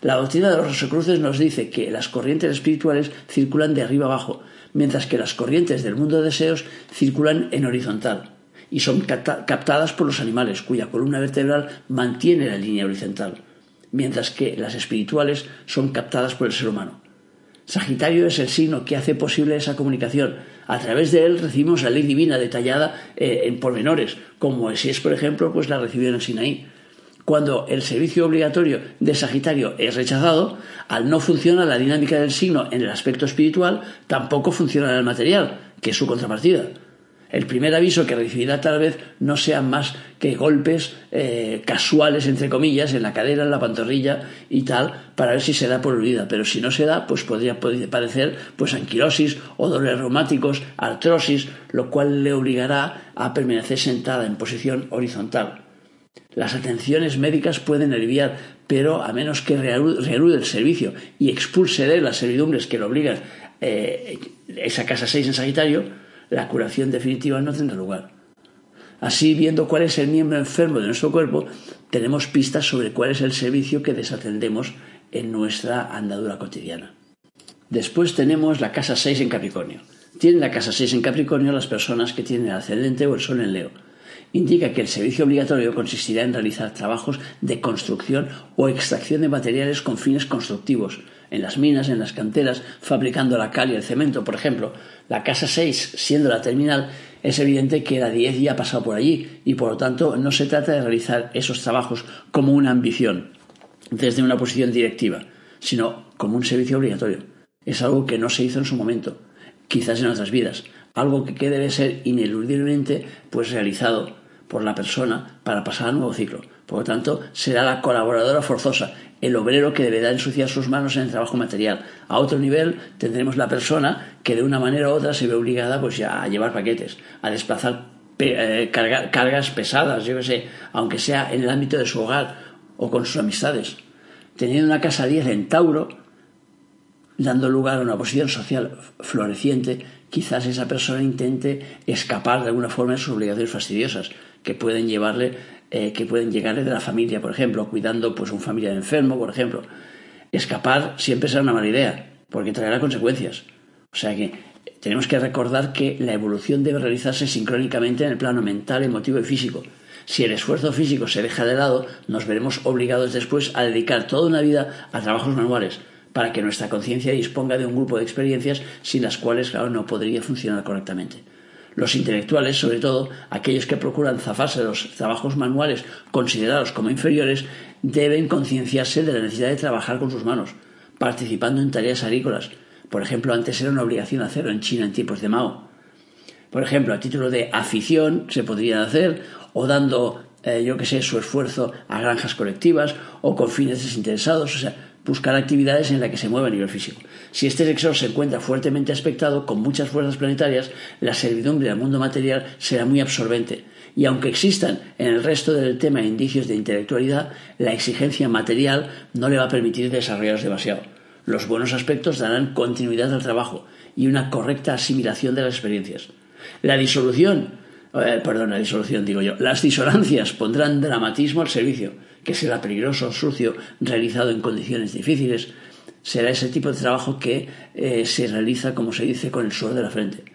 La doctrina de los Rosacruces nos dice que las corrientes espirituales circulan de arriba abajo, mientras que las corrientes del mundo de deseos circulan en horizontal y son captadas por los animales, cuya columna vertebral mantiene la línea horizontal, mientras que las espirituales son captadas por el ser humano. Sagitario es el signo que hace posible esa comunicación. A través de él recibimos la ley divina detallada eh, en pormenores, como es, por ejemplo, pues la recibió en Sinaí. Cuando el servicio obligatorio de Sagitario es rechazado, al no funcionar la dinámica del signo en el aspecto espiritual, tampoco funciona en el material, que es su contrapartida. El primer aviso que recibirá tal vez no sean más que golpes eh, casuales, entre comillas, en la cadera, en la pantorrilla y tal, para ver si se da por olvida. Pero si no se da, pues podría padecer pues, anquilosis o dolores reumáticos, artrosis, lo cual le obligará a permanecer sentada en posición horizontal. Las atenciones médicas pueden aliviar, pero a menos que reanude el servicio y expulse de las servidumbres que lo obligan eh, esa casa 6 en Sagitario, la curación definitiva no tendrá lugar. Así, viendo cuál es el miembro enfermo de nuestro cuerpo, tenemos pistas sobre cuál es el servicio que desatendemos en nuestra andadura cotidiana. Después tenemos la casa 6 en Capricornio. Tienen la casa 6 en Capricornio las personas que tienen el ascendente o el sol en Leo. Indica que el servicio obligatorio consistirá en realizar trabajos de construcción o extracción de materiales con fines constructivos, en las minas, en las canteras, fabricando la cal y el cemento, por ejemplo. La casa 6, siendo la terminal, es evidente que la 10 ya ha pasado por allí y por lo tanto no se trata de realizar esos trabajos como una ambición desde una posición directiva, sino como un servicio obligatorio. Es algo que no se hizo en su momento, quizás en otras vidas, algo que debe ser ineludiblemente pues realizado por la persona para pasar al nuevo ciclo. Por lo tanto, será la colaboradora forzosa, el obrero que deberá ensuciar sus manos en el trabajo material. A otro nivel tendremos la persona que de una manera u otra se ve obligada pues a llevar paquetes, a desplazar eh, cargas pesadas, yo que sé, aunque sea en el ámbito de su hogar o con sus amistades. Teniendo una casa 10 en Tauro, dando lugar a una posición social floreciente, quizás esa persona intente escapar de alguna forma de sus obligaciones fastidiosas, que pueden llevarle eh, que pueden llegarle de la familia, por ejemplo, cuidando pues un familiar enfermo, por ejemplo. Escapar siempre será una mala idea, porque traerá consecuencias. O sea que tenemos que recordar que la evolución debe realizarse sincrónicamente en el plano mental, emotivo y físico. Si el esfuerzo físico se deja de lado, nos veremos obligados después a dedicar toda una vida a trabajos manuales, para que nuestra conciencia disponga de un grupo de experiencias sin las cuales, claro, no podría funcionar correctamente. Los intelectuales, sobre todo aquellos que procuran zafarse de los trabajos manuales considerados como inferiores, deben concienciarse de la necesidad de trabajar con sus manos, participando en tareas agrícolas. Por ejemplo, antes era una obligación hacerlo en China en tiempos de Mao. Por ejemplo, a título de afición se podría hacer, o dando, eh, yo que sé, su esfuerzo a granjas colectivas, o con fines desinteresados. O sea, buscar actividades en las que se mueva a nivel físico. Si este sexo se encuentra fuertemente aspectado con muchas fuerzas planetarias, la servidumbre del mundo material será muy absorbente. Y aunque existan en el resto del tema indicios de intelectualidad, la exigencia material no le va a permitir desarrollarlos demasiado. Los buenos aspectos darán continuidad al trabajo y una correcta asimilación de las experiencias. La disolución, eh, perdón, la disolución digo yo, las disonancias pondrán dramatismo al servicio que será peligroso, sucio, realizado en condiciones difíciles, será ese tipo de trabajo que eh, se realiza, como se dice, con el suelo de la frente.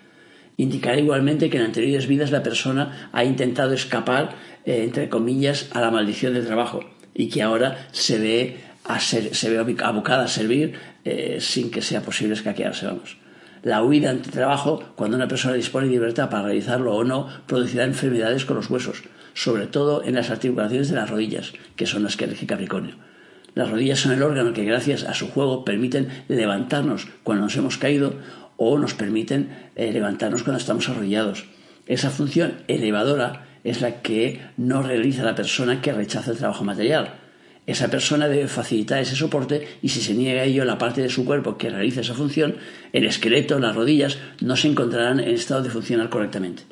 Indicará igualmente que en anteriores vidas la persona ha intentado escapar, eh, entre comillas, a la maldición del trabajo y que ahora se ve, a se ve abocada a servir eh, sin que sea posible escaquearse, vamos. La huida ante trabajo, cuando una persona dispone de libertad para realizarlo o no, producirá enfermedades con los huesos, sobre todo en las articulaciones de las rodillas, que son las que elige Capricornio. Las rodillas son el órgano que gracias a su juego permiten levantarnos cuando nos hemos caído o nos permiten eh, levantarnos cuando estamos arrodillados. Esa función elevadora es la que no realiza la persona que rechaza el trabajo material. Esa persona debe facilitar ese soporte y si se niega a ello la parte de su cuerpo que realiza esa función, el esqueleto, las rodillas, no se encontrarán en estado de funcionar correctamente.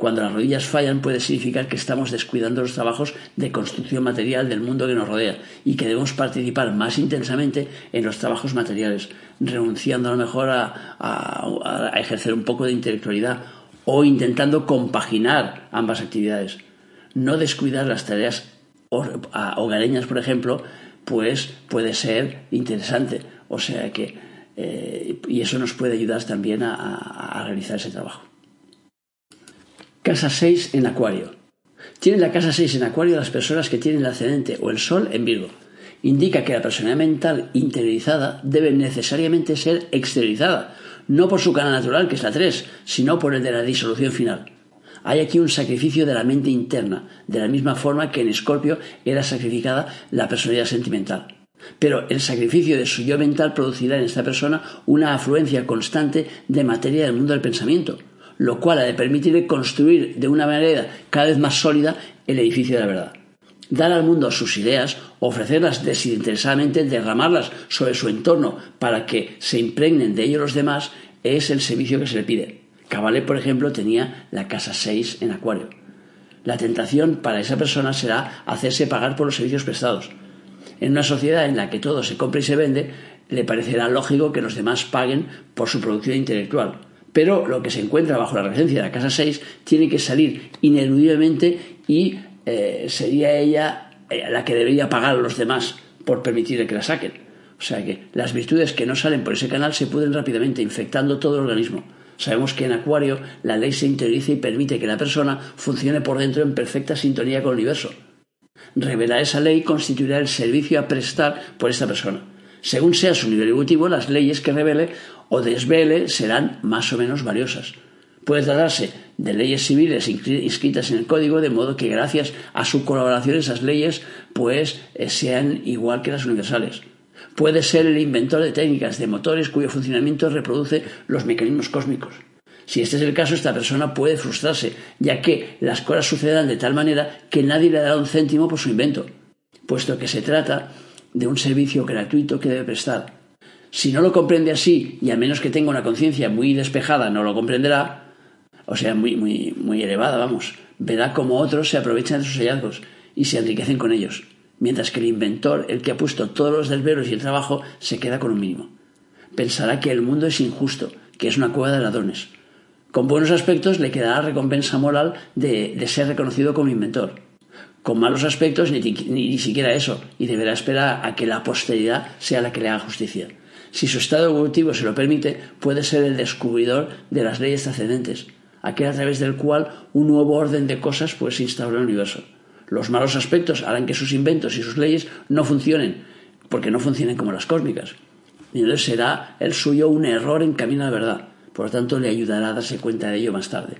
Cuando las rodillas fallan puede significar que estamos descuidando los trabajos de construcción material del mundo que nos rodea y que debemos participar más intensamente en los trabajos materiales, renunciando a lo mejor a, ejercer un poco de intelectualidad o intentando compaginar ambas actividades. No descuidar las tareas hogareñas, por ejemplo, pues puede ser interesante. O sea que, eh, y eso nos puede ayudar también a realizar ese trabajo. Casa 6 en Acuario. Tienen la casa 6 en Acuario las personas que tienen el ascendente o el Sol en Virgo. Indica que la personalidad mental interiorizada debe necesariamente ser exteriorizada, no por su canal natural, que es la 3, sino por el de la disolución final. Hay aquí un sacrificio de la mente interna, de la misma forma que en Escorpio era sacrificada la personalidad sentimental. Pero el sacrificio de su yo mental producirá en esta persona una afluencia constante de materia del mundo del pensamiento, lo cual ha de permitirle construir de una manera cada vez más sólida el edificio de la verdad. Dar al mundo sus ideas, ofrecerlas desinteresadamente, derramarlas sobre su entorno para que se impregnen de ello los demás, es el servicio que se le pide. Cabale, por ejemplo, tenía la casa 6 en Acuario. La tentación para esa persona será hacerse pagar por los servicios prestados. En una sociedad en la que todo se compra y se vende, le parecerá lógico que los demás paguen por su producción intelectual pero lo que se encuentra bajo la regencia de la casa 6 tiene que salir ineludiblemente y eh, sería ella eh, la que debería pagar a los demás por permitir que la saquen. O sea que las virtudes que no salen por ese canal se pudren rápidamente, infectando todo el organismo. Sabemos que en Acuario la ley se interioriza y permite que la persona funcione por dentro en perfecta sintonía con el universo. Revelar esa ley constituirá el servicio a prestar por esta persona. Según sea su nivel evolutivo, las leyes que revele o desvele serán más o menos valiosas. Puede tratarse de leyes civiles inscritas en el código, de modo que gracias a su colaboración esas leyes pues eh, sean igual que las universales. Puede ser el inventor de técnicas de motores cuyo funcionamiento reproduce los mecanismos cósmicos. Si este es el caso, esta persona puede frustrarse, ya que las cosas sucederán de tal manera que nadie le dará un céntimo por su invento, puesto que se trata de un servicio gratuito que debe prestar. Si no lo comprende así, y a menos que tenga una conciencia muy despejada, no lo comprenderá, o sea, muy, muy, muy elevada, vamos, verá cómo otros se aprovechan de sus hallazgos y se enriquecen con ellos, mientras que el inventor, el que ha puesto todos los desvelos y el trabajo, se queda con un mínimo. Pensará que el mundo es injusto, que es una cueva de ladrones. Con buenos aspectos le quedará recompensa moral de, de ser reconocido como inventor con malos aspectos ni, ni, siquiera eso, y deberá esperar a que la posteridad sea la que le haga justicia. Si su estado evolutivo se lo permite, puede ser el descubridor de las leyes trascendentes, aquel a través del cual un nuevo orden de cosas puede se instaurar en el universo. Los malos aspectos harán que sus inventos y sus leyes no funcionen, porque no funcionen como las cósmicas. Y entonces será el suyo un error en camino a la verdad. Por lo tanto, le ayudará a darse cuenta de ello más tarde.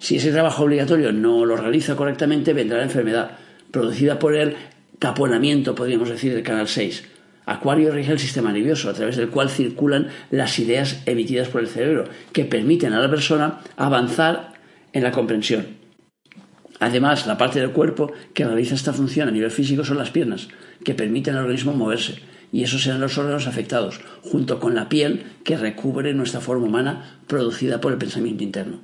Si ese trabajo obligatorio no lo realiza correctamente, vendrá la enfermedad, producida por el taponamiento, podríamos decir, del canal 6. Acuario rige el sistema nervioso, a través del cual circulan las ideas emitidas por el cerebro, que permiten a la persona avanzar en la comprensión. Además, la parte del cuerpo que realiza esta función a nivel físico son las piernas, que permiten al organismo moverse, y esos serán los órganos afectados, junto con la piel que recubre nuestra forma humana producida por el pensamiento interno.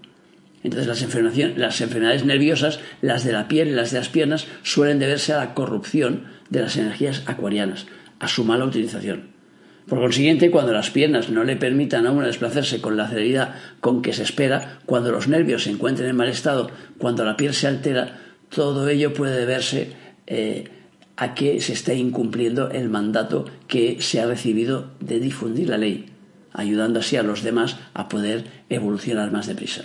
Entonces las, enfermedades nerviosas, las de la piel y las de las piernas, suelen deberse a la corrupción de las energías acuarianas, a su mala utilización. Por consiguiente, cuando las piernas no le permitan a uno desplazarse con la celeridad con que se espera, cuando los nervios se encuentren en mal estado, cuando la piel se altera, todo ello puede deberse eh, a que se esté incumpliendo el mandato que se ha recibido de difundir la ley, ayudando así a los demás a poder evolucionar más deprisa.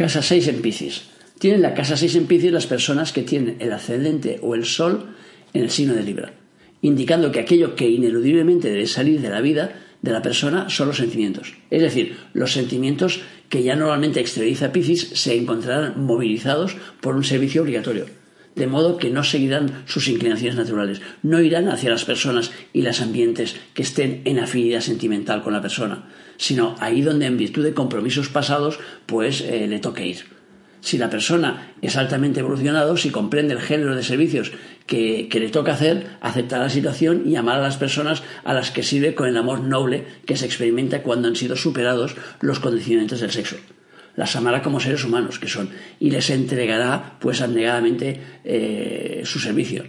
Casa 6 en Piscis. Tienen la casa 6 en Piscis las personas que tienen el ascendente o el sol en el signo de Libra, indicando que aquello que ineludiblemente debe salir de la vida de la persona son los sentimientos. Es decir, los sentimientos que ya normalmente exterioriza Piscis se encontrarán movilizados por un servicio obligatorio de modo que no seguirán sus inclinaciones naturales, no irán hacia las personas y los ambientes que estén en afinidad sentimental con la persona, sino ahí donde en virtud de compromisos pasados pues eh, le toque ir. Si la persona es altamente evolucionado, si comprende el género de servicios que, que, le toca hacer, aceptará la situación y amar a las personas a las que sirve con el amor noble que se experimenta cuando han sido superados los condicionamientos del sexo las amará como seres humanos que son y les entregará pues abnegadamente eh, su servicio.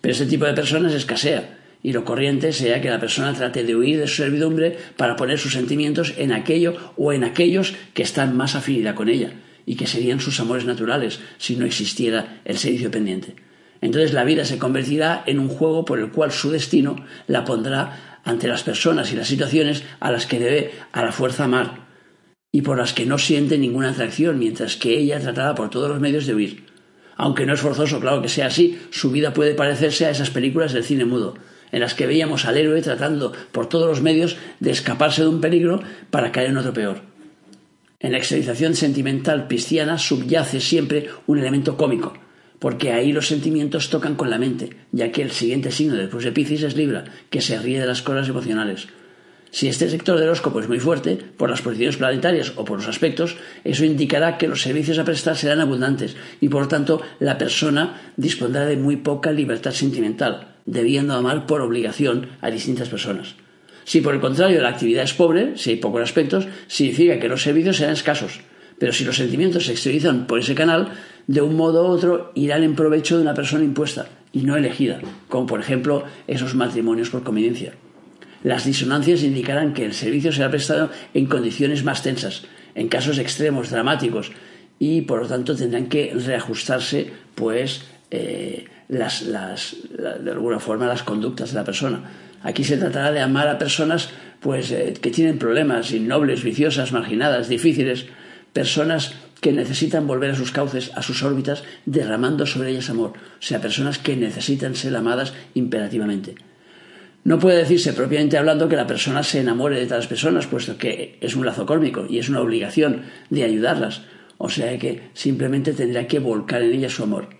Pero este tipo de personas escasea y lo corriente sea que la persona trate de huir de su servidumbre para poner sus sentimientos en aquello o en aquellos que están más afinidad con ella y que serían sus amores naturales si no existiera el servicio pendiente. Entonces la vida se convertirá en un juego por el cual su destino la pondrá ante las personas y las situaciones a las que debe a la fuerza amar y por las que no siente ninguna atracción, mientras que ella tratará por todos los medios de huir. Aunque no es forzoso, claro que sea así, su vida puede parecerse a esas películas del cine mudo, en las que veíamos al héroe tratando por todos los medios de escaparse de un peligro para caer en otro peor. En la exteriorización sentimental cristiana subyace siempre un elemento cómico, porque ahí los sentimientos tocan con la mente, ya que el siguiente signo después de Piscis es Libra, que se ríe de las cosas emocionales. Si este sector del horóscopo es muy fuerte, por las posiciones planetarias o por los aspectos, eso indicará que los servicios a prestar serán abundantes y por tanto la persona dispondrá de muy poca libertad sentimental, debiendo amar por obligación a distintas personas. Si por el contrario la actividad es pobre, si hay pocos aspectos, significa que los servicios serán escasos. Pero si los sentimientos se exteriorizan por ese canal, de un modo u otro irán en provecho de una persona impuesta y no elegida, como por ejemplo esos matrimonios por conveniencia. Las disonancias indicarán que el servicio será prestado en condiciones más tensas, en casos extremos, dramáticos, y por lo tanto tendrán que reajustarse, pues, eh, de alguna forma, las conductas de la persona. Aquí se tratará de amar a personas pues, eh, que tienen problemas, innobles, viciosas, marginadas, difíciles, personas que necesitan volver a sus cauces, a sus órbitas, derramando sobre ellas amor, o sea, personas que necesitan ser amadas imperativamente. No puede decirse propiamente hablando que la persona se enamore de tales personas, puesto que es un lazo córmico y es una obligación de ayudarlas. O sea que simplemente tendrá que volcar en ellas su amor.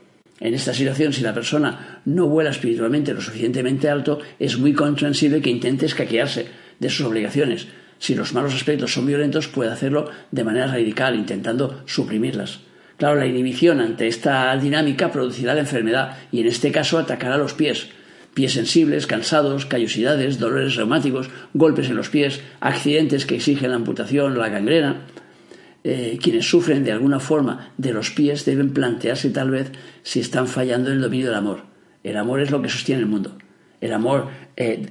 En esta situación, si la persona no vuela espiritualmente lo suficientemente alto, es muy comprensible que intente escaquearse de sus obligaciones. Si los malos aspectos son violentos, puede hacerlo de manera radical, intentando suprimirlas. Claro, la inhibición ante esta dinámica producirá la enfermedad y en este caso atacará los pies pies sensibles, cansados, callosidades, dolores reumáticos, golpes en los pies, accidentes que exigen la amputación, la gangrena. Eh, quienes sufren de alguna forma de los pies deben plantearse tal vez si están fallando en el dominio del amor. El amor es lo que sostiene el mundo. El amor, eh,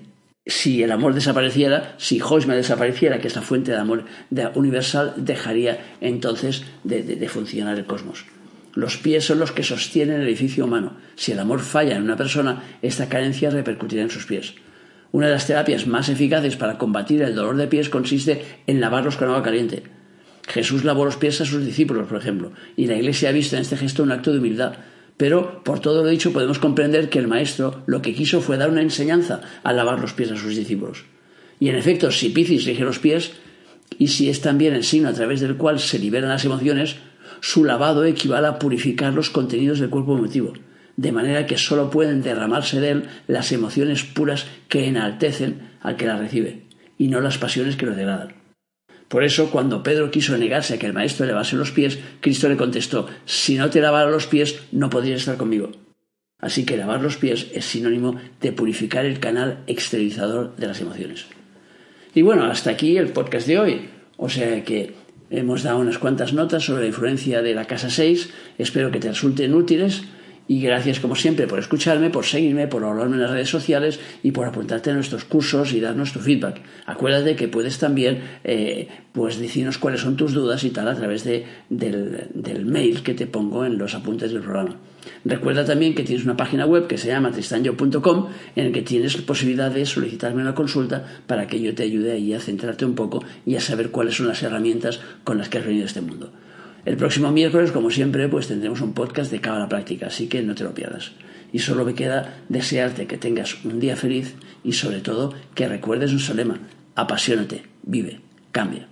si el amor desapareciera, si Hoisma desapareciera, que es la fuente de amor universal, dejaría entonces de funcionar el cosmos. Los pies son los que sostienen el edificio humano. Si el amor falla en una persona, esta carencia repercutirá en sus pies. Una de las terapias más eficaces para combatir el dolor de pies consiste en lavarlos con agua caliente. Jesús lavó los pies a sus discípulos, por ejemplo, y la Iglesia ha visto en este gesto un acto de humildad. Pero, por todo lo dicho, podemos comprender que el Maestro lo que quiso fue dar una enseñanza al lavar los pies a sus discípulos. Y en efecto, si Piscis rige los pies, y si es también el signo a través del cual se liberan las emociones, su lavado equivale a purificar los contenidos del cuerpo emotivo, de manera que sólo pueden derramarse de él las emociones puras que enaltecen al que las recibe, y no las pasiones que lo degradan. Por eso, cuando Pedro quiso negarse a que el maestro le lavase los pies, Cristo le contestó, si no te lavara los pies, no podrías estar conmigo. Así que lavar los pies es sinónimo de purificar el canal exteriorizador de las emociones. Y bueno, hasta aquí el podcast de hoy. O sea que Hemos dado unas cuantas notas sobre la influencia de la casa 6, espero que te resulten útiles Y gracias, como siempre, por escucharme, por seguirme, por hablarme en las redes sociales y por apuntarte a nuestros cursos y darnos tu feedback. Acuérdate que puedes también eh, pues decirnos cuáles son tus dudas y tal a través de, del, mail que te pongo en los apuntes del programa. Recuerda también que tienes una página web que se llama tristanyo.com en el que tienes posibilidad de solicitarme una consulta para que yo te ayude ahí a centrarte un poco y a saber cuáles son las herramientas con las que has venido a este mundo. El próximo miércoles, como siempre, pues tendremos un podcast de la Práctica, así que no te lo pierdas. Y solo me queda desearte que tengas un día feliz y sobre todo que recuerdes nuestro lema, apasionate, vive, cambia.